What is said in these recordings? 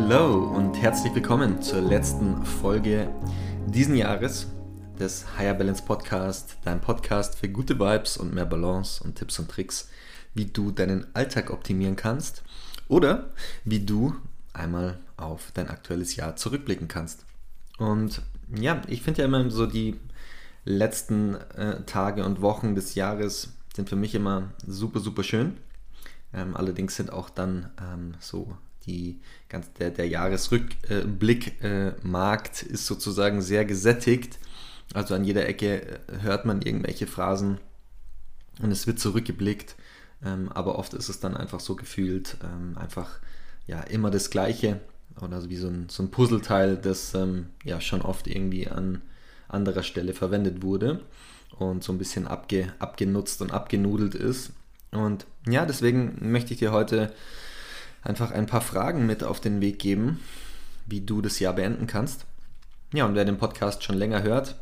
Hallo und herzlich willkommen zur letzten Folge diesen Jahres des Higher Balance Podcast, dein Podcast für gute Vibes und mehr Balance und Tipps und Tricks, wie du deinen Alltag optimieren kannst oder wie du einmal auf dein aktuelles Jahr zurückblicken kannst. Und ja, ich finde ja immer so die letzten äh, Tage und Wochen des Jahres sind für mich immer super, super schön. Ähm, allerdings sind auch dann ähm, so die ganz, der, der Jahresrückblickmarkt äh, ist sozusagen sehr gesättigt. Also an jeder Ecke äh, hört man irgendwelche Phrasen und es wird zurückgeblickt. Ähm, aber oft ist es dann einfach so gefühlt, ähm, einfach ja immer das Gleiche oder wie so ein, so ein Puzzleteil, das ähm, ja schon oft irgendwie an anderer Stelle verwendet wurde und so ein bisschen abge, abgenutzt und abgenudelt ist. Und ja, deswegen möchte ich dir heute einfach ein paar Fragen mit auf den Weg geben, wie du das Jahr beenden kannst. Ja, und wer den Podcast schon länger hört,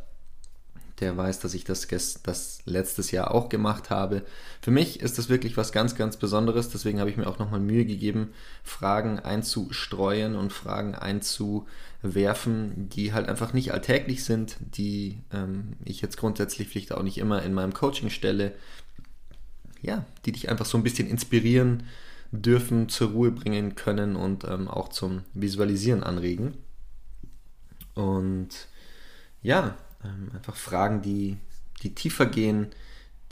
der weiß, dass ich das, das letztes Jahr auch gemacht habe. Für mich ist das wirklich was ganz, ganz Besonderes. Deswegen habe ich mir auch nochmal Mühe gegeben, Fragen einzustreuen und Fragen einzuwerfen, die halt einfach nicht alltäglich sind, die ähm, ich jetzt grundsätzlich vielleicht auch nicht immer in meinem Coaching stelle. Ja, die dich einfach so ein bisschen inspirieren, dürfen, zur Ruhe bringen können und ähm, auch zum Visualisieren anregen. Und ja, ähm, einfach Fragen, die, die tiefer gehen,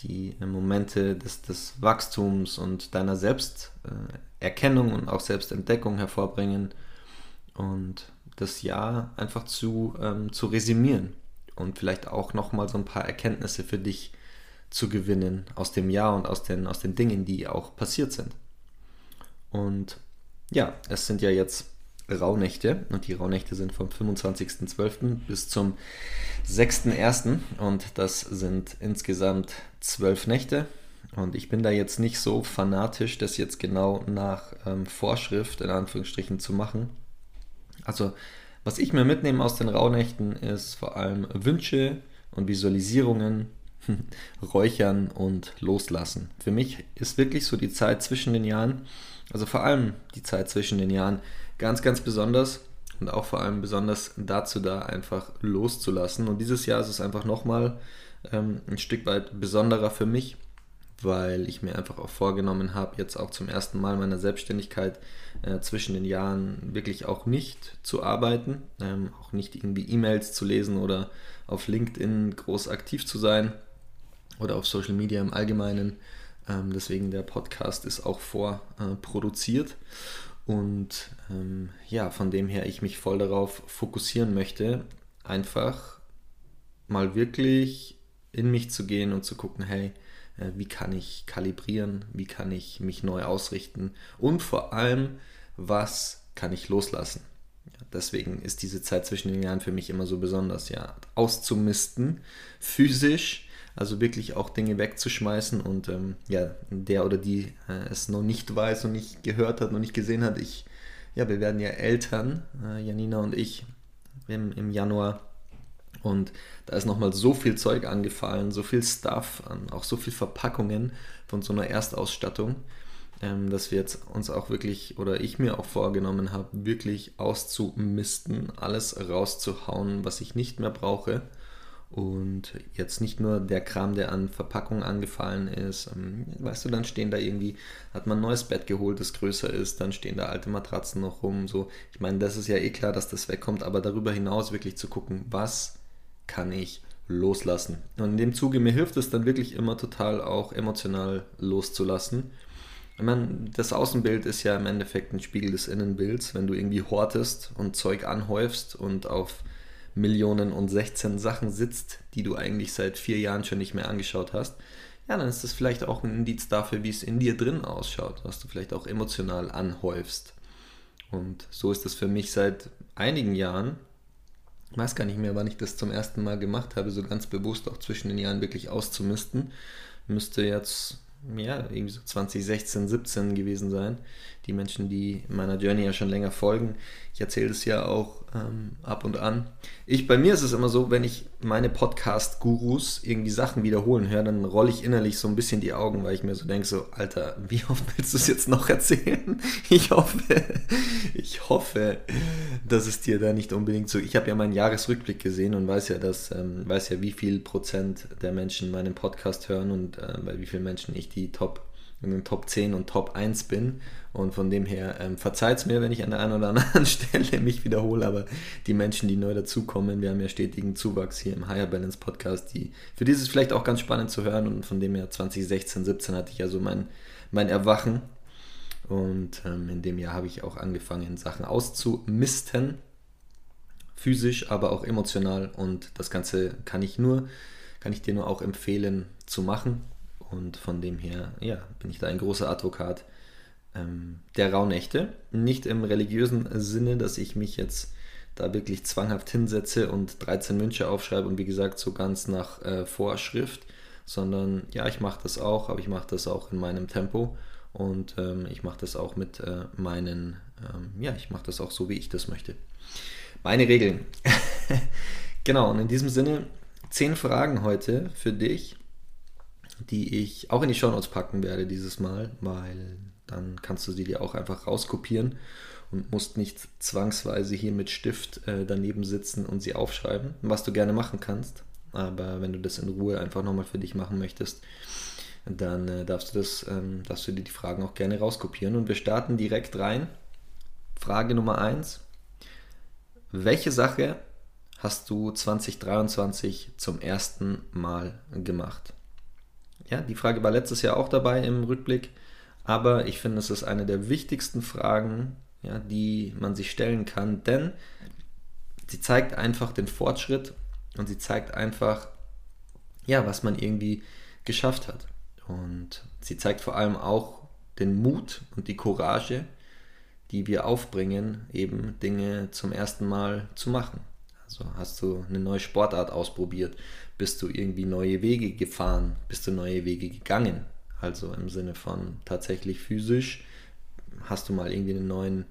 die äh, Momente des, des Wachstums und deiner Selbsterkennung äh, und auch Selbstentdeckung hervorbringen und das Jahr einfach zu, ähm, zu resümieren und vielleicht auch nochmal so ein paar Erkenntnisse für dich zu gewinnen aus dem Jahr und aus den, aus den Dingen, die auch passiert sind. Und ja, es sind ja jetzt Rauhnächte und die Rauhnächte sind vom 25.12. bis zum 6.1. und das sind insgesamt zwölf Nächte. Und ich bin da jetzt nicht so fanatisch, das jetzt genau nach ähm, Vorschrift in Anführungsstrichen zu machen. Also, was ich mir mitnehme aus den Rauhnächten ist vor allem Wünsche und Visualisierungen, Räuchern und Loslassen. Für mich ist wirklich so die Zeit zwischen den Jahren also vor allem die Zeit zwischen den Jahren ganz, ganz besonders und auch vor allem besonders dazu da, einfach loszulassen. Und dieses Jahr ist es einfach nochmal ähm, ein Stück weit besonderer für mich, weil ich mir einfach auch vorgenommen habe, jetzt auch zum ersten Mal meiner Selbstständigkeit äh, zwischen den Jahren wirklich auch nicht zu arbeiten, ähm, auch nicht irgendwie E-Mails zu lesen oder auf LinkedIn groß aktiv zu sein oder auf Social Media im Allgemeinen, ähm, deswegen der Podcast ist auch vorproduziert. Und ähm, ja, von dem her ich mich voll darauf fokussieren möchte, einfach mal wirklich in mich zu gehen und zu gucken, hey, äh, wie kann ich kalibrieren, wie kann ich mich neu ausrichten und vor allem, was kann ich loslassen. Ja, deswegen ist diese Zeit zwischen den Jahren für mich immer so besonders, ja, auszumisten, physisch, also wirklich auch Dinge wegzuschmeißen und ähm, ja, der oder die äh, es noch nicht weiß und nicht gehört hat, noch nicht gesehen hat, ich, ja, wir werden ja Eltern, äh, Janina und ich, im, im Januar. Und da ist nochmal so viel Zeug angefallen, so viel Stuff, auch so viel Verpackungen von so einer Erstausstattung, ähm, dass wir jetzt uns auch wirklich, oder ich mir auch vorgenommen habe, wirklich auszumisten, alles rauszuhauen, was ich nicht mehr brauche und jetzt nicht nur der Kram, der an Verpackung angefallen ist. Ähm, weißt du, dann stehen da irgendwie, hat man ein neues Bett geholt, das größer ist, dann stehen da alte Matratzen noch rum. So, ich meine, das ist ja eh klar, dass das wegkommt, aber darüber hinaus wirklich zu gucken, was kann ich loslassen. Und in dem Zuge mir hilft es dann wirklich immer total auch emotional loszulassen. Ich meine, das Außenbild ist ja im Endeffekt ein Spiegel des Innenbilds. Wenn du irgendwie hortest und Zeug anhäufst und auf Millionen und 16 Sachen sitzt, die du eigentlich seit vier Jahren schon nicht mehr angeschaut hast, ja, dann ist das vielleicht auch ein Indiz dafür, wie es in dir drin ausschaut, was du vielleicht auch emotional anhäufst. Und so ist das für mich seit einigen Jahren. Ich weiß gar nicht mehr, wann ich das zum ersten Mal gemacht habe, so ganz bewusst auch zwischen den Jahren wirklich auszumisten. Müsste jetzt ja, irgendwie so 2016, 17 gewesen sein. Die Menschen, die meiner Journey ja schon länger folgen, ich erzähle das ja auch ähm, ab und an. Ich, bei mir ist es immer so, wenn ich meine Podcast-Gurus irgendwie Sachen wiederholen höre, dann rolle ich innerlich so ein bisschen die Augen, weil ich mir so denke, so, Alter, wie oft willst du es jetzt noch erzählen? Ich hoffe, ich hoffe, dass es dir da nicht unbedingt so. Ich habe ja meinen Jahresrückblick gesehen und weiß ja, dass, ähm, weiß ja, wie viel Prozent der Menschen meinen Podcast hören und äh, bei wie vielen Menschen ich die Top in den Top 10 und Top 1 bin. Und von dem her ähm, verzeiht es mir, wenn ich an der einen oder anderen Stelle mich wiederhole, aber die Menschen, die neu dazukommen, wir haben ja stetigen Zuwachs hier im Higher Balance Podcast, die für dieses vielleicht auch ganz spannend zu hören. Und von dem her 2016, 17 hatte ich ja so mein, mein Erwachen. Und ähm, in dem Jahr habe ich auch angefangen, Sachen auszumisten. Physisch, aber auch emotional. Und das Ganze kann ich nur, kann ich dir nur auch empfehlen zu machen. Und von dem her, ja, bin ich da ein großer Advokat ähm, der Rauhnächte. Nicht im religiösen Sinne, dass ich mich jetzt da wirklich zwanghaft hinsetze und 13 Wünsche aufschreibe und wie gesagt so ganz nach äh, Vorschrift, sondern ja, ich mache das auch, aber ich mache das auch in meinem Tempo und ähm, ich mache das auch mit äh, meinen, ähm, ja, ich mache das auch so, wie ich das möchte. Meine Regeln. genau, und in diesem Sinne, 10 Fragen heute für dich, die ich auch in die Shownotes packen werde dieses Mal, weil dann kannst du sie dir auch einfach rauskopieren und musst nicht zwangsweise hier mit Stift äh, daneben sitzen und sie aufschreiben, was du gerne machen kannst. Aber wenn du das in Ruhe einfach nochmal für dich machen möchtest, dann äh, darfst du das, ähm, darfst du dir die Fragen auch gerne rauskopieren. Und wir starten direkt rein. Frage Nummer 1. Welche Sache hast du 2023 zum ersten Mal gemacht? Ja, die Frage war letztes Jahr auch dabei im Rückblick, aber ich finde, es ist eine der wichtigsten Fragen, ja, die man sich stellen kann, denn sie zeigt einfach den Fortschritt und sie zeigt einfach, ja, was man irgendwie geschafft hat. Und sie zeigt vor allem auch den Mut und die Courage, die wir aufbringen, eben Dinge zum ersten Mal zu machen. Also hast du eine neue Sportart ausprobiert, bist du irgendwie neue Wege gefahren, bist du neue Wege gegangen. Also im Sinne von tatsächlich physisch hast du mal irgendwie einen neuen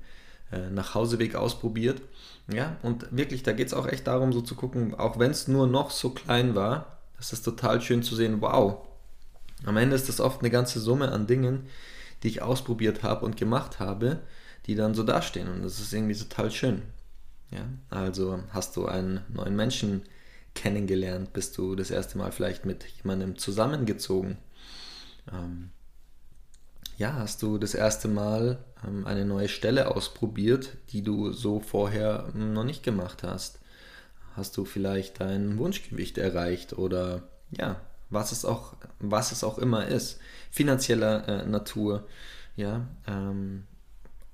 äh, Nachhauseweg ausprobiert. Ja, und wirklich, da geht es auch echt darum, so zu gucken, auch wenn es nur noch so klein war, das ist total schön zu sehen, wow. Am Ende ist das oft eine ganze Summe an Dingen, die ich ausprobiert habe und gemacht habe, die dann so dastehen. Und das ist irgendwie total schön. Ja, also hast du einen neuen Menschen kennengelernt, bist du das erste Mal vielleicht mit jemandem zusammengezogen. Ähm, ja, hast du das erste Mal ähm, eine neue Stelle ausprobiert, die du so vorher ähm, noch nicht gemacht hast? Hast du vielleicht dein Wunschgewicht erreicht oder ja, was es auch, was es auch immer ist, finanzieller äh, Natur, ja, ähm,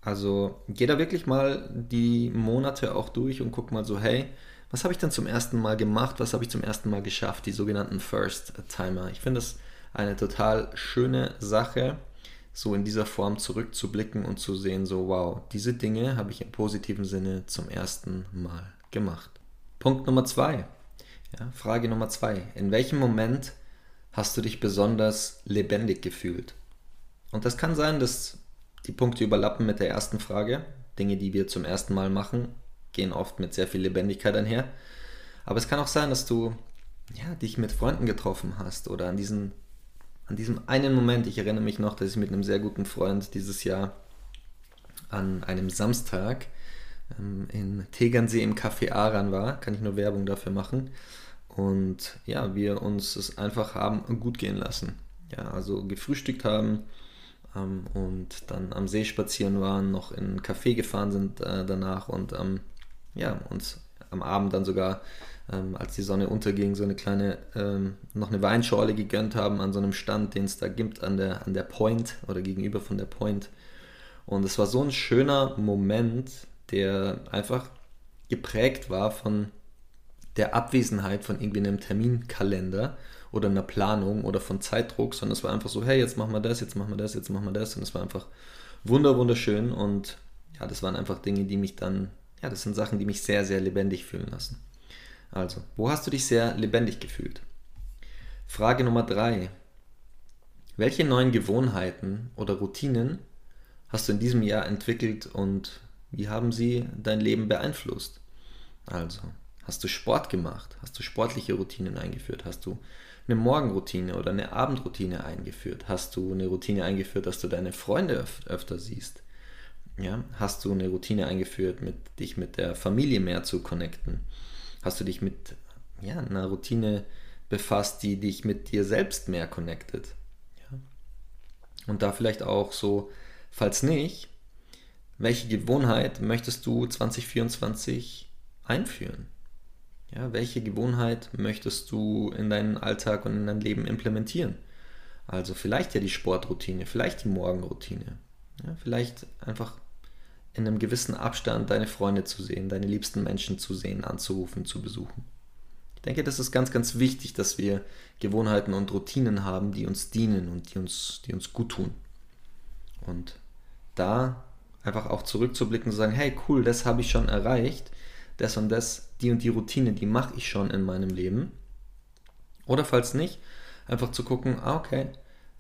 also geh da wirklich mal die Monate auch durch und guck mal so, hey, was habe ich denn zum ersten Mal gemacht? Was habe ich zum ersten Mal geschafft? Die sogenannten First Timer. Ich finde das eine total schöne Sache, so in dieser Form zurückzublicken und zu sehen, so wow, diese Dinge habe ich im positiven Sinne zum ersten Mal gemacht. Punkt Nummer zwei. Ja, Frage Nummer zwei. In welchem Moment hast du dich besonders lebendig gefühlt? Und das kann sein, dass die Punkte überlappen mit der ersten Frage. Dinge, die wir zum ersten Mal machen, gehen oft mit sehr viel Lebendigkeit einher. Aber es kann auch sein, dass du ja, dich mit Freunden getroffen hast oder an, diesen, an diesem einen Moment, ich erinnere mich noch, dass ich mit einem sehr guten Freund dieses Jahr an einem Samstag ähm, in Tegernsee im Café Aran war, kann ich nur Werbung dafür machen. Und ja, wir uns es einfach haben gut gehen lassen. Ja, also gefrühstückt haben, ähm, und dann am See spazieren waren, noch in ein Café gefahren sind äh, danach und ähm, ja, uns am Abend dann sogar, ähm, als die Sonne unterging, so eine kleine, ähm, noch eine Weinschorle gegönnt haben an so einem Stand, den es da gibt an der, an der Point oder gegenüber von der Point. Und es war so ein schöner Moment, der einfach geprägt war von der Abwesenheit von irgendwie einem Terminkalender oder einer Planung oder von Zeitdruck, sondern es war einfach so, hey, jetzt machen wir das, jetzt machen wir das, jetzt machen wir das. Und es war einfach wunder, wunderschön. Und ja, das waren einfach Dinge, die mich dann, ja, das sind Sachen, die mich sehr, sehr lebendig fühlen lassen. Also, wo hast du dich sehr lebendig gefühlt? Frage Nummer drei. Welche neuen Gewohnheiten oder Routinen hast du in diesem Jahr entwickelt und wie haben sie dein Leben beeinflusst? Also, hast du Sport gemacht? Hast du sportliche Routinen eingeführt? Hast du eine Morgenroutine oder eine Abendroutine eingeführt? Hast du eine Routine eingeführt, dass du deine Freunde öf öfter siehst? Ja? Hast du eine Routine eingeführt, mit, dich mit der Familie mehr zu connecten? Hast du dich mit ja, einer Routine befasst, die dich mit dir selbst mehr connectet? Ja? Und da vielleicht auch so, falls nicht, welche Gewohnheit möchtest du 2024 einführen? Ja, welche Gewohnheit möchtest du in deinen Alltag und in dein Leben implementieren? Also vielleicht ja die Sportroutine, vielleicht die Morgenroutine. Ja, vielleicht einfach in einem gewissen Abstand deine Freunde zu sehen, deine liebsten Menschen zu sehen, anzurufen, zu besuchen. Ich denke, das ist ganz, ganz wichtig, dass wir Gewohnheiten und Routinen haben, die uns dienen und die uns, die uns gut tun. Und da einfach auch zurückzublicken und zu sagen, hey cool, das habe ich schon erreicht das und das, die und die Routine, die mache ich schon in meinem Leben. Oder falls nicht, einfach zu gucken, ah, okay,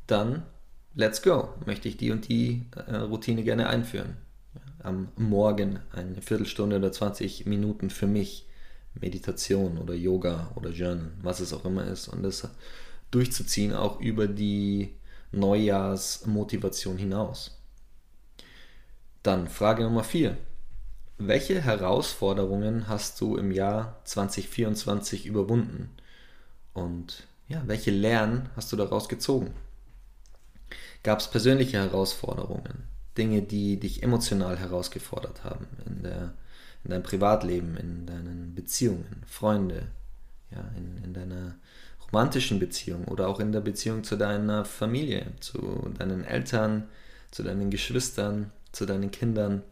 dann let's go, möchte ich die und die äh, Routine gerne einführen. Am Morgen eine Viertelstunde oder 20 Minuten für mich, Meditation oder Yoga oder Journal, was es auch immer ist. Und das durchzuziehen, auch über die Neujahrsmotivation hinaus. Dann Frage Nummer 4. Welche Herausforderungen hast du im Jahr 2024 überwunden? Und ja, welche Lernen hast du daraus gezogen? Gab es persönliche Herausforderungen? Dinge, die dich emotional herausgefordert haben in, der, in deinem Privatleben, in deinen Beziehungen, Freunde, ja, in, in deiner romantischen Beziehung oder auch in der Beziehung zu deiner Familie, zu deinen Eltern, zu deinen Geschwistern, zu deinen Kindern?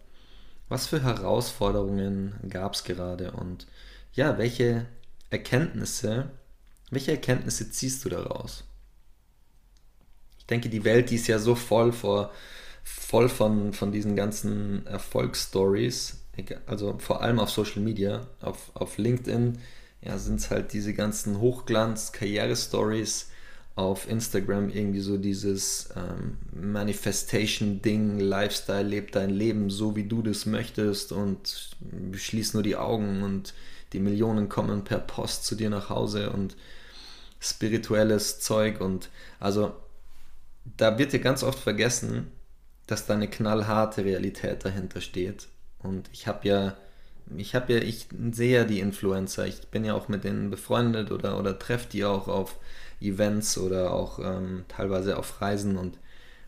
Was für Herausforderungen gab es gerade und ja, welche Erkenntnisse, welche Erkenntnisse ziehst du daraus? Ich denke, die Welt, die ist ja so voll vor, voll von, von diesen ganzen Erfolgsstories, also vor allem auf Social Media, auf, auf LinkedIn, ja, sind es halt diese ganzen Hochglanz-Karriere-Stories, auf Instagram irgendwie so dieses ähm, Manifestation-Ding, Lifestyle, lebt dein Leben so, wie du das möchtest und schließ nur die Augen und die Millionen kommen per Post zu dir nach Hause und spirituelles Zeug und also da wird dir ganz oft vergessen, dass da eine knallharte Realität dahinter steht. Und ich habe ja ich habe ja, ich sehe ja die Influencer, ich bin ja auch mit denen befreundet oder, oder treffe die auch auf Events oder auch ähm, teilweise auf Reisen. Und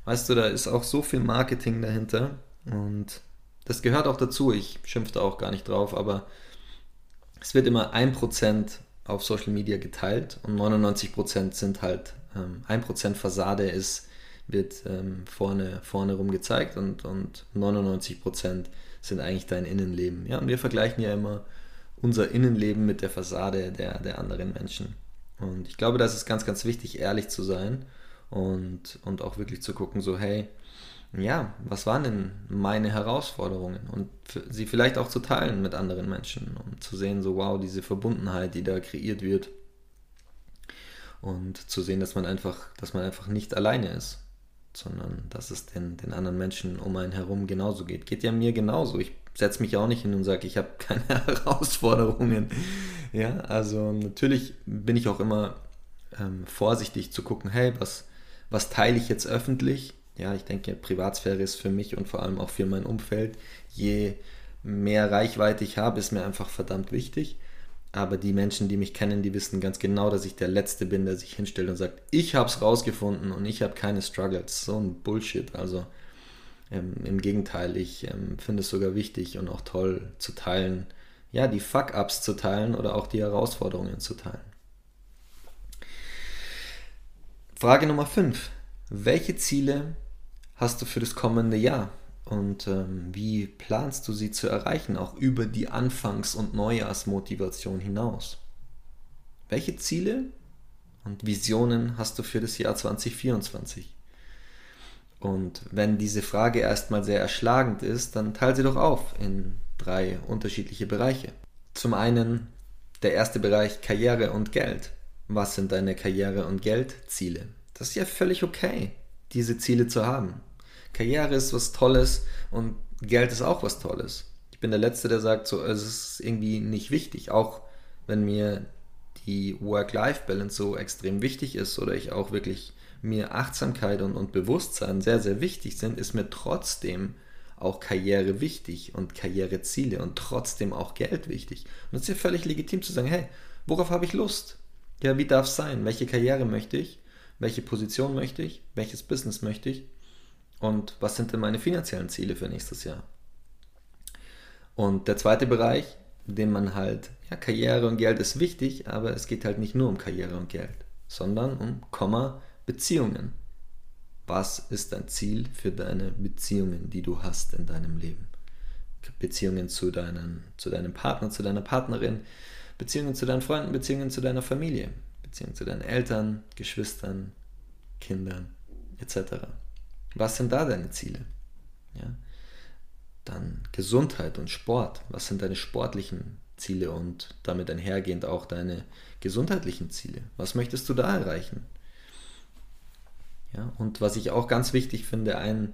weißt du, da ist auch so viel Marketing dahinter. Und das gehört auch dazu. Ich schimpfe da auch gar nicht drauf, aber es wird immer 1% auf Social Media geteilt und 99% sind halt ähm, 1% Fassade ist, wird ähm, vorne, vorne rum gezeigt und, und 99% sind eigentlich dein Innenleben. Ja, und wir vergleichen ja immer unser Innenleben mit der Fassade der, der anderen Menschen. Und ich glaube, da ist ganz, ganz wichtig, ehrlich zu sein und, und auch wirklich zu gucken, so, hey, ja, was waren denn meine Herausforderungen? Und sie vielleicht auch zu teilen mit anderen Menschen und zu sehen, so, wow, diese Verbundenheit, die da kreiert wird. Und zu sehen, dass man einfach, dass man einfach nicht alleine ist, sondern dass es den, den anderen Menschen um einen herum genauso geht. Geht ja mir genauso. Ich setze mich auch nicht hin und sage, ich habe keine Herausforderungen. Ja, also natürlich bin ich auch immer ähm, vorsichtig zu gucken, hey, was, was teile ich jetzt öffentlich? Ja, ich denke, Privatsphäre ist für mich und vor allem auch für mein Umfeld. Je mehr Reichweite ich habe, ist mir einfach verdammt wichtig. Aber die Menschen, die mich kennen, die wissen ganz genau, dass ich der Letzte bin, der sich hinstellt und sagt, ich habe es rausgefunden und ich habe keine Struggles. So ein Bullshit. Also ähm, Im Gegenteil, ich ähm, finde es sogar wichtig und auch toll zu teilen, ja, die Fuck-Ups zu teilen oder auch die Herausforderungen zu teilen. Frage Nummer 5. Welche Ziele hast du für das kommende Jahr? Und ähm, wie planst du sie zu erreichen, auch über die Anfangs- und Neujahrsmotivation hinaus? Welche Ziele und Visionen hast du für das Jahr 2024? Und wenn diese Frage erstmal sehr erschlagend ist, dann teile sie doch auf in drei unterschiedliche Bereiche. Zum einen der erste Bereich Karriere und Geld. Was sind deine Karriere- und Geldziele? Das ist ja völlig okay, diese Ziele zu haben. Karriere ist was Tolles und Geld ist auch was Tolles. Ich bin der Letzte, der sagt, so, es ist irgendwie nicht wichtig, auch wenn mir die Work-Life-Balance so extrem wichtig ist oder ich auch wirklich mir Achtsamkeit und, und Bewusstsein sehr, sehr wichtig sind, ist mir trotzdem auch Karriere wichtig und Karriereziele und trotzdem auch Geld wichtig. Und es ist ja völlig legitim zu sagen, hey, worauf habe ich Lust? Ja, wie darf es sein? Welche Karriere möchte ich? Welche Position möchte ich? Welches Business möchte ich? Und was sind denn meine finanziellen Ziele für nächstes Jahr? Und der zweite Bereich, den man halt, ja, Karriere und Geld ist wichtig, aber es geht halt nicht nur um Karriere und Geld, sondern um Komma, Beziehungen. Was ist dein Ziel für deine Beziehungen, die du hast in deinem Leben? Beziehungen zu, deinen, zu deinem Partner, zu deiner Partnerin, Beziehungen zu deinen Freunden, Beziehungen zu deiner Familie, Beziehungen zu deinen Eltern, Geschwistern, Kindern etc. Was sind da deine Ziele? Ja? Dann Gesundheit und Sport. Was sind deine sportlichen Ziele und damit einhergehend auch deine gesundheitlichen Ziele? Was möchtest du da erreichen? Ja, und was ich auch ganz wichtig finde, ein,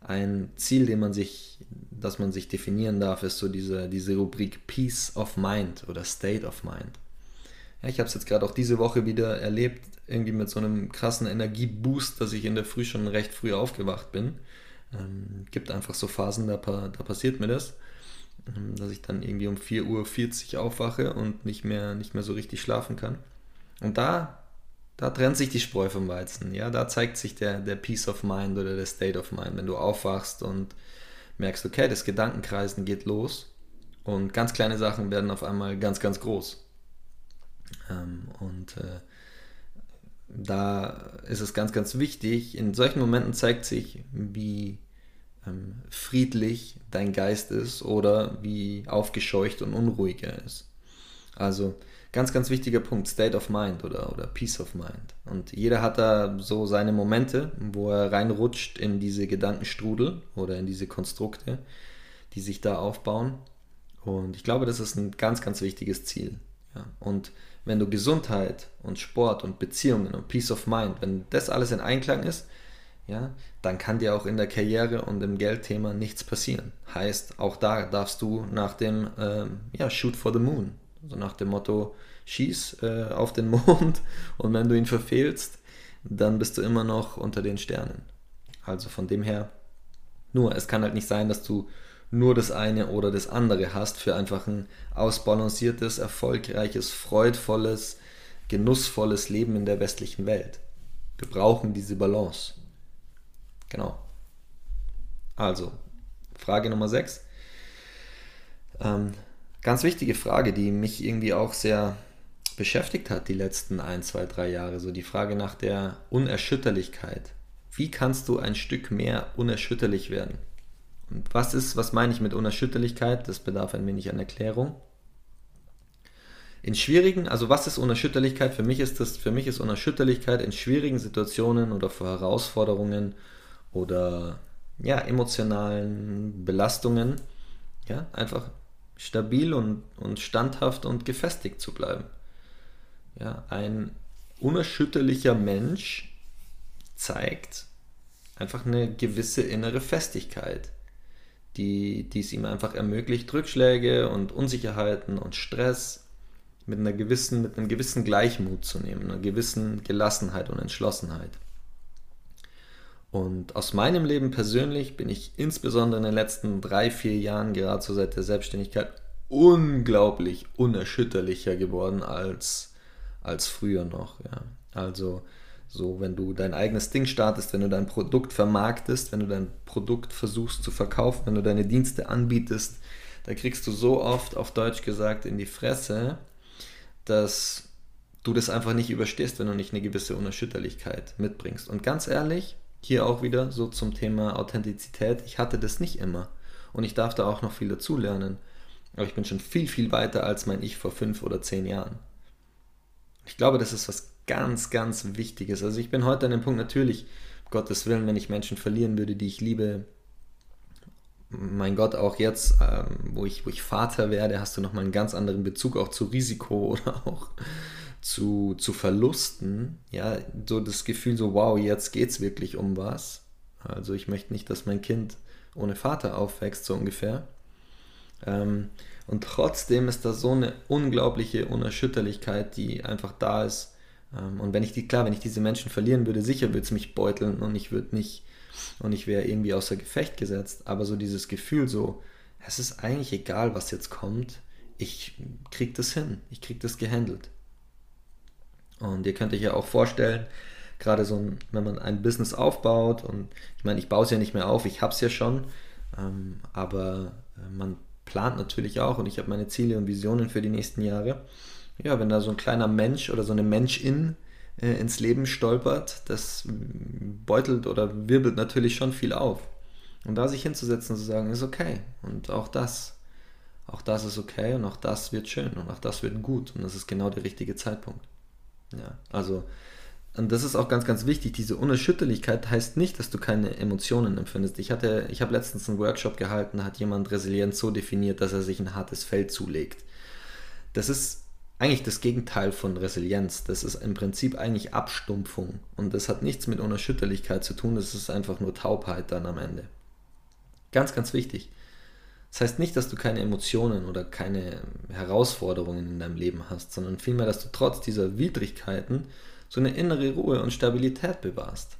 ein Ziel, den man sich, das man sich definieren darf, ist so diese, diese Rubrik Peace of Mind oder State of Mind. Ja, ich habe es jetzt gerade auch diese Woche wieder erlebt, irgendwie mit so einem krassen Energieboost, dass ich in der Früh schon recht früh aufgewacht bin. Ähm, gibt einfach so Phasen, da, da passiert mir das, ähm, dass ich dann irgendwie um 4.40 Uhr aufwache und nicht mehr, nicht mehr so richtig schlafen kann. Und da da trennt sich die Spreu vom Weizen. Ja, da zeigt sich der, der Peace of Mind oder der State of Mind, wenn du aufwachst und merkst, okay, das Gedankenkreisen geht los und ganz kleine Sachen werden auf einmal ganz, ganz groß. Ähm, und äh, da ist es ganz, ganz wichtig. In solchen Momenten zeigt sich, wie ähm, friedlich dein Geist ist oder wie aufgescheucht und unruhig er ist. Also ganz, ganz wichtiger Punkt, State of Mind oder, oder Peace of Mind. Und jeder hat da so seine Momente, wo er reinrutscht in diese Gedankenstrudel oder in diese Konstrukte, die sich da aufbauen. Und ich glaube, das ist ein ganz, ganz wichtiges Ziel. Ja. Und wenn du Gesundheit und Sport und Beziehungen und Peace of Mind, wenn das alles in Einklang ist, ja, dann kann dir auch in der Karriere und im Geldthema nichts passieren. Heißt, auch da darfst du nach dem ähm, ja, Shoot for the Moon so nach dem Motto, schieß äh, auf den Mond und wenn du ihn verfehlst, dann bist du immer noch unter den Sternen. Also von dem her, nur, es kann halt nicht sein, dass du nur das eine oder das andere hast für einfach ein ausbalanciertes, erfolgreiches, freudvolles, genussvolles Leben in der westlichen Welt. Wir brauchen diese Balance. Genau. Also, Frage Nummer 6. Ähm, Ganz wichtige Frage, die mich irgendwie auch sehr beschäftigt hat die letzten ein, zwei, drei Jahre. So die Frage nach der Unerschütterlichkeit. Wie kannst du ein Stück mehr unerschütterlich werden? Und was ist, was meine ich mit Unerschütterlichkeit? Das bedarf ein wenig an Erklärung. In schwierigen, also was ist Unerschütterlichkeit? Für mich ist das, für mich ist Unerschütterlichkeit in schwierigen Situationen oder vor Herausforderungen oder ja, emotionalen Belastungen, ja, einfach stabil und, und standhaft und gefestigt zu bleiben. Ja, ein unerschütterlicher Mensch zeigt einfach eine gewisse innere Festigkeit, die, die es ihm einfach ermöglicht, Rückschläge und Unsicherheiten und Stress mit einer gewissen, mit einem gewissen Gleichmut zu nehmen, einer gewissen Gelassenheit und Entschlossenheit. Und aus meinem Leben persönlich bin ich insbesondere in den letzten drei, vier Jahren, gerade so seit der Selbstständigkeit, unglaublich unerschütterlicher geworden als, als früher noch. Ja. Also so, wenn du dein eigenes Ding startest, wenn du dein Produkt vermarktest, wenn du dein Produkt versuchst zu verkaufen, wenn du deine Dienste anbietest, da kriegst du so oft, auf Deutsch gesagt, in die Fresse, dass du das einfach nicht überstehst, wenn du nicht eine gewisse Unerschütterlichkeit mitbringst. Und ganz ehrlich, hier auch wieder so zum Thema Authentizität. Ich hatte das nicht immer und ich darf da auch noch viel dazulernen. Aber ich bin schon viel, viel weiter als mein Ich vor fünf oder zehn Jahren. Ich glaube, das ist was ganz, ganz Wichtiges. Also ich bin heute an dem Punkt natürlich, Gottes Willen, wenn ich Menschen verlieren würde, die ich liebe, mein Gott, auch jetzt, ähm, wo, ich, wo ich Vater werde, hast du nochmal einen ganz anderen Bezug auch zu Risiko oder auch zu, zu Verlusten. Ja, so das Gefühl, so wow, jetzt geht es wirklich um was. Also ich möchte nicht, dass mein Kind ohne Vater aufwächst, so ungefähr. Ähm, und trotzdem ist da so eine unglaubliche Unerschütterlichkeit, die einfach da ist. Ähm, und wenn ich die, klar, wenn ich diese Menschen verlieren würde, sicher würde es mich beuteln und ich würde nicht und ich wäre irgendwie außer Gefecht gesetzt. Aber so dieses Gefühl, so, es ist eigentlich egal, was jetzt kommt, ich krieg das hin, ich krieg das gehandelt. Und ihr könnt euch ja auch vorstellen, gerade so, ein, wenn man ein Business aufbaut und ich meine, ich baue es ja nicht mehr auf, ich habe es ja schon, ähm, aber äh, man plant natürlich auch und ich habe meine Ziele und Visionen für die nächsten Jahre. Ja, wenn da so ein kleiner Mensch oder so eine Mensch-In äh, ins Leben stolpert, das beutelt oder wirbelt natürlich schon viel auf. Und da sich hinzusetzen und zu sagen, ist okay. Und auch das, auch das ist okay und auch das wird schön und auch das wird gut. Und das ist genau der richtige Zeitpunkt. Ja, also, und das ist auch ganz, ganz wichtig. Diese Unerschütterlichkeit heißt nicht, dass du keine Emotionen empfindest. Ich hatte, ich habe letztens einen Workshop gehalten, hat jemand Resilienz so definiert, dass er sich ein hartes Feld zulegt. Das ist eigentlich das Gegenteil von Resilienz. Das ist im Prinzip eigentlich Abstumpfung. Und das hat nichts mit Unerschütterlichkeit zu tun, das ist einfach nur Taubheit dann am Ende. Ganz, ganz wichtig. Das heißt nicht, dass du keine Emotionen oder keine Herausforderungen in deinem Leben hast, sondern vielmehr, dass du trotz dieser Widrigkeiten so eine innere Ruhe und Stabilität bewahrst.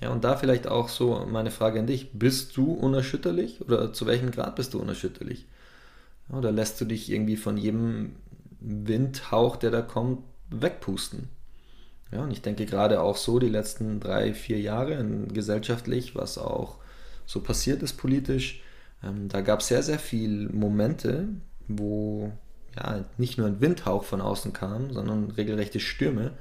Ja, und da vielleicht auch so meine Frage an dich: Bist du unerschütterlich oder zu welchem Grad bist du unerschütterlich? Oder lässt du dich irgendwie von jedem Windhauch, der da kommt, wegpusten. Ja, und ich denke gerade auch so die letzten drei, vier Jahre gesellschaftlich, was auch so passiert ist politisch, ähm, da gab es sehr, sehr viele Momente, wo ja, nicht nur ein Windhauch von außen kam, sondern regelrechte Stürme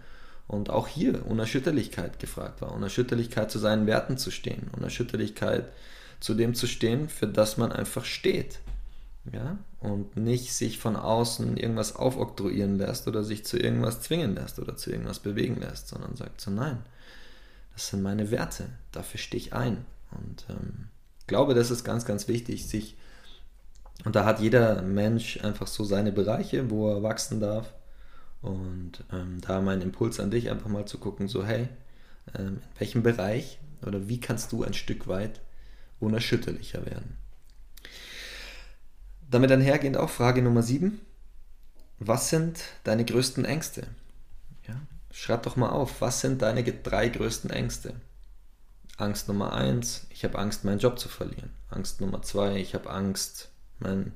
und auch hier Unerschütterlichkeit gefragt war. Unerschütterlichkeit zu seinen Werten zu stehen, Unerschütterlichkeit zu dem zu stehen, für das man einfach steht ja, und nicht sich von außen irgendwas aufoktroyieren lässt oder sich zu irgendwas zwingen lässt oder zu irgendwas bewegen lässt, sondern sagt so, nein, das sind meine Werte, dafür stehe ich ein. Und ähm, glaube, das ist ganz, ganz wichtig, sich, und da hat jeder Mensch einfach so seine Bereiche, wo er wachsen darf. Und ähm, da mein Impuls an dich, einfach mal zu gucken, so, hey, ähm, in welchem Bereich oder wie kannst du ein Stück weit unerschütterlicher werden? Damit einhergehend auch Frage Nummer 7. Was sind deine größten Ängste? Ja, schreib doch mal auf, was sind deine drei größten Ängste? Angst Nummer 1, ich habe Angst, meinen Job zu verlieren. Angst Nummer 2, ich habe Angst, mein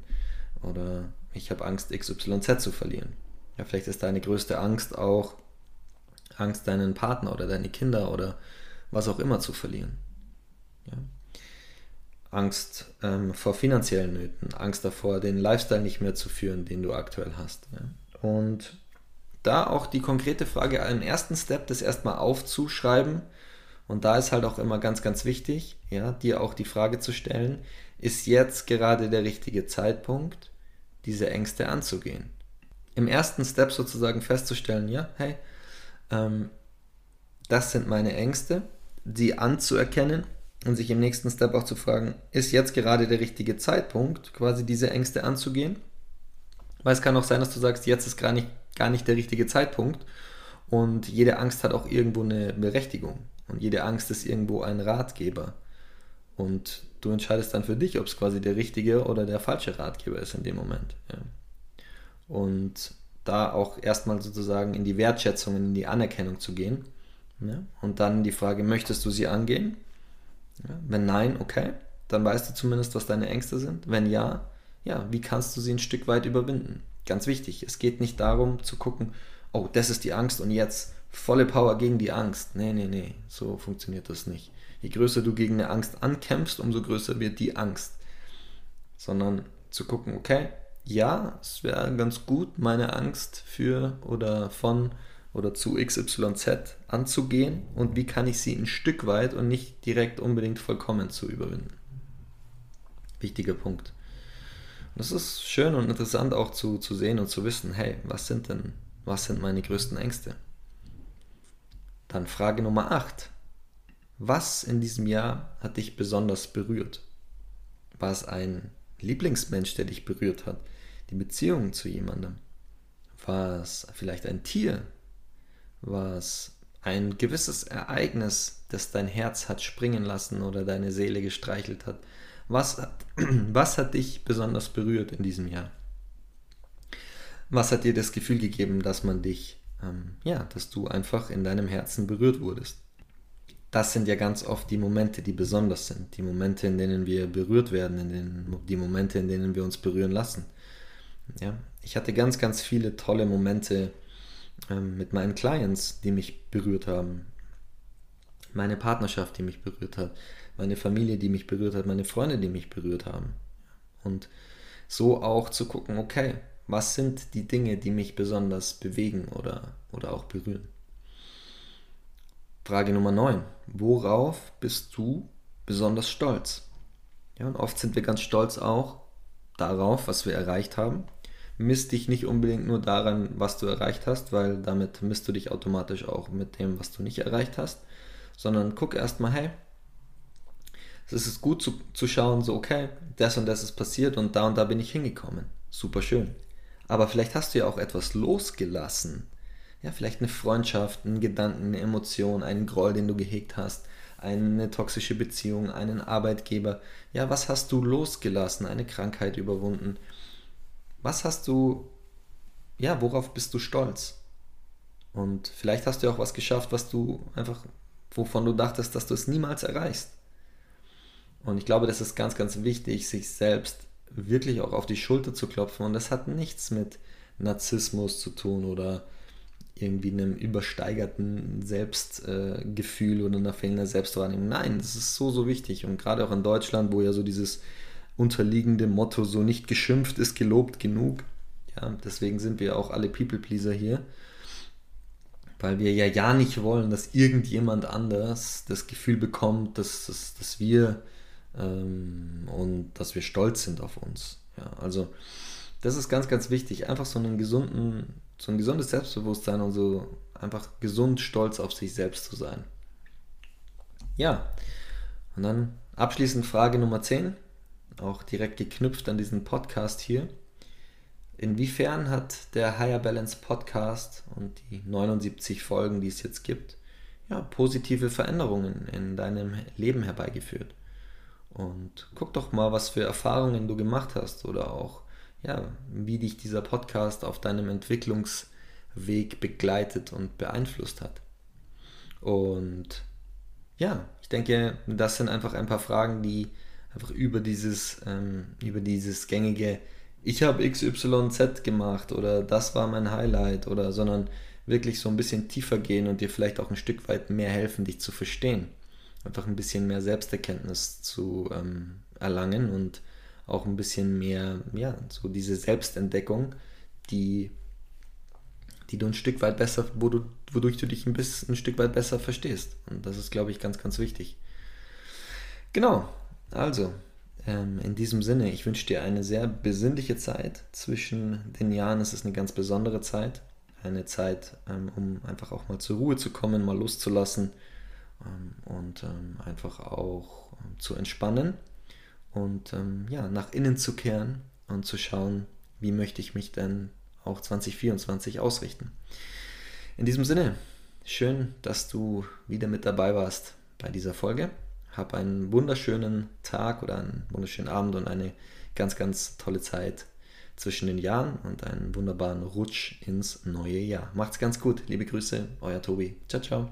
oder ich habe Angst, XYZ zu verlieren. Ja, vielleicht ist deine größte Angst auch Angst, deinen Partner oder deine Kinder oder was auch immer zu verlieren. Ja. Angst ähm, vor finanziellen Nöten, Angst davor, den Lifestyle nicht mehr zu führen, den du aktuell hast. Ja. Und da auch die konkrete Frage, einen ersten Step, das erstmal aufzuschreiben. Und da ist halt auch immer ganz, ganz wichtig, ja, dir auch die Frage zu stellen, ist jetzt gerade der richtige Zeitpunkt, diese Ängste anzugehen? Im ersten Step sozusagen festzustellen, ja, hey, ähm, das sind meine Ängste, die anzuerkennen und sich im nächsten Step auch zu fragen, ist jetzt gerade der richtige Zeitpunkt, quasi diese Ängste anzugehen? Weil es kann auch sein, dass du sagst, jetzt ist gar nicht, gar nicht der richtige Zeitpunkt und jede Angst hat auch irgendwo eine Berechtigung und jede Angst ist irgendwo ein Ratgeber und du entscheidest dann für dich, ob es quasi der richtige oder der falsche Ratgeber ist in dem Moment. Ja. Und da auch erstmal sozusagen in die Wertschätzung, in die Anerkennung zu gehen. Ja. Und dann die Frage, möchtest du sie angehen? Ja, wenn nein, okay, dann weißt du zumindest, was deine Ängste sind. Wenn ja, ja, wie kannst du sie ein Stück weit überwinden? Ganz wichtig, es geht nicht darum zu gucken, oh, das ist die Angst und jetzt volle Power gegen die Angst. Nee, nee, nee, so funktioniert das nicht. Je größer du gegen eine Angst ankämpfst, umso größer wird die Angst. Sondern zu gucken, okay, ja, es wäre ganz gut, meine Angst für oder von oder zu XYZ anzugehen und wie kann ich sie ein Stück weit und nicht direkt unbedingt vollkommen zu überwinden. Wichtiger Punkt. Und das ist schön und interessant auch zu, zu sehen und zu wissen, hey, was sind denn, was sind meine größten Ängste? Dann Frage Nummer 8. Was in diesem Jahr hat dich besonders berührt? War es ein Lieblingsmensch, der dich berührt hat? Die Beziehung zu jemandem? War es vielleicht ein Tier? War es ein gewisses Ereignis, das dein Herz hat springen lassen oder deine Seele gestreichelt hat? Was hat, was hat dich besonders berührt in diesem Jahr? Was hat dir das Gefühl gegeben, dass man dich, ähm, ja, dass du einfach in deinem Herzen berührt wurdest? Das sind ja ganz oft die Momente, die besonders sind. Die Momente, in denen wir berührt werden, in den, die Momente, in denen wir uns berühren lassen. Ja, ich hatte ganz, ganz viele tolle Momente ähm, mit meinen Clients, die mich berührt haben. Meine Partnerschaft, die mich berührt hat. Meine Familie, die mich berührt hat. Meine Freunde, die mich berührt haben. Und so auch zu gucken, okay, was sind die Dinge, die mich besonders bewegen oder, oder auch berühren? Frage Nummer 9. Worauf bist du besonders stolz? Ja, und oft sind wir ganz stolz auch darauf, was wir erreicht haben. Misst dich nicht unbedingt nur daran, was du erreicht hast, weil damit misst du dich automatisch auch mit dem, was du nicht erreicht hast, sondern guck erstmal, hey, es ist gut zu, zu schauen, so, okay, das und das ist passiert und da und da bin ich hingekommen. Super schön. Aber vielleicht hast du ja auch etwas losgelassen. Ja, vielleicht eine Freundschaft, einen Gedanken, eine Emotion, einen Groll, den du gehegt hast, eine toxische Beziehung, einen Arbeitgeber. Ja, was hast du losgelassen? Eine Krankheit überwunden? Was hast du, ja, worauf bist du stolz? Und vielleicht hast du auch was geschafft, was du einfach, wovon du dachtest, dass du es niemals erreichst. Und ich glaube, das ist ganz, ganz wichtig, sich selbst wirklich auch auf die Schulter zu klopfen. Und das hat nichts mit Narzissmus zu tun oder irgendwie einem übersteigerten Selbstgefühl äh, oder einer fehlenden Selbstwahrnehmung. Nein, das ist so, so wichtig. Und gerade auch in Deutschland, wo ja so dieses unterliegende Motto so nicht geschimpft ist gelobt genug. Ja, deswegen sind wir auch alle People-Pleaser hier. Weil wir ja ja nicht wollen, dass irgendjemand anders das Gefühl bekommt, dass, dass, dass wir ähm, und dass wir stolz sind auf uns. Ja, also das ist ganz, ganz wichtig. Einfach so einen gesunden, so ein gesundes Selbstbewusstsein und so einfach gesund stolz auf sich selbst zu sein. Ja, und dann abschließend Frage Nummer 10, auch direkt geknüpft an diesen Podcast hier. Inwiefern hat der Higher Balance Podcast und die 79 Folgen, die es jetzt gibt, ja, positive Veränderungen in deinem Leben herbeigeführt? Und guck doch mal, was für Erfahrungen du gemacht hast oder auch, ja, wie dich dieser Podcast auf deinem Entwicklungsweg begleitet und beeinflusst hat. Und ja, ich denke, das sind einfach ein paar Fragen, die einfach über dieses, ähm, über dieses gängige, ich habe XYZ gemacht oder das war mein Highlight oder, sondern wirklich so ein bisschen tiefer gehen und dir vielleicht auch ein Stück weit mehr helfen, dich zu verstehen einfach ein bisschen mehr Selbsterkenntnis zu ähm, erlangen und auch ein bisschen mehr, ja, so diese Selbstentdeckung, die, die du ein Stück weit besser, wo du, wodurch du dich ein, bisschen, ein Stück weit besser verstehst. Und das ist, glaube ich, ganz, ganz wichtig. Genau, also ähm, in diesem Sinne, ich wünsche dir eine sehr besinnliche Zeit zwischen den Jahren. Es ist eine ganz besondere Zeit, eine Zeit, ähm, um einfach auch mal zur Ruhe zu kommen, mal loszulassen ähm, und ähm, einfach auch ähm, zu entspannen und ja, nach innen zu kehren und zu schauen, wie möchte ich mich denn auch 2024 ausrichten. In diesem Sinne, schön, dass du wieder mit dabei warst bei dieser Folge. Hab einen wunderschönen Tag oder einen wunderschönen Abend und eine ganz, ganz tolle Zeit zwischen den Jahren und einen wunderbaren Rutsch ins neue Jahr. Macht's ganz gut. Liebe Grüße, euer Tobi. Ciao, ciao.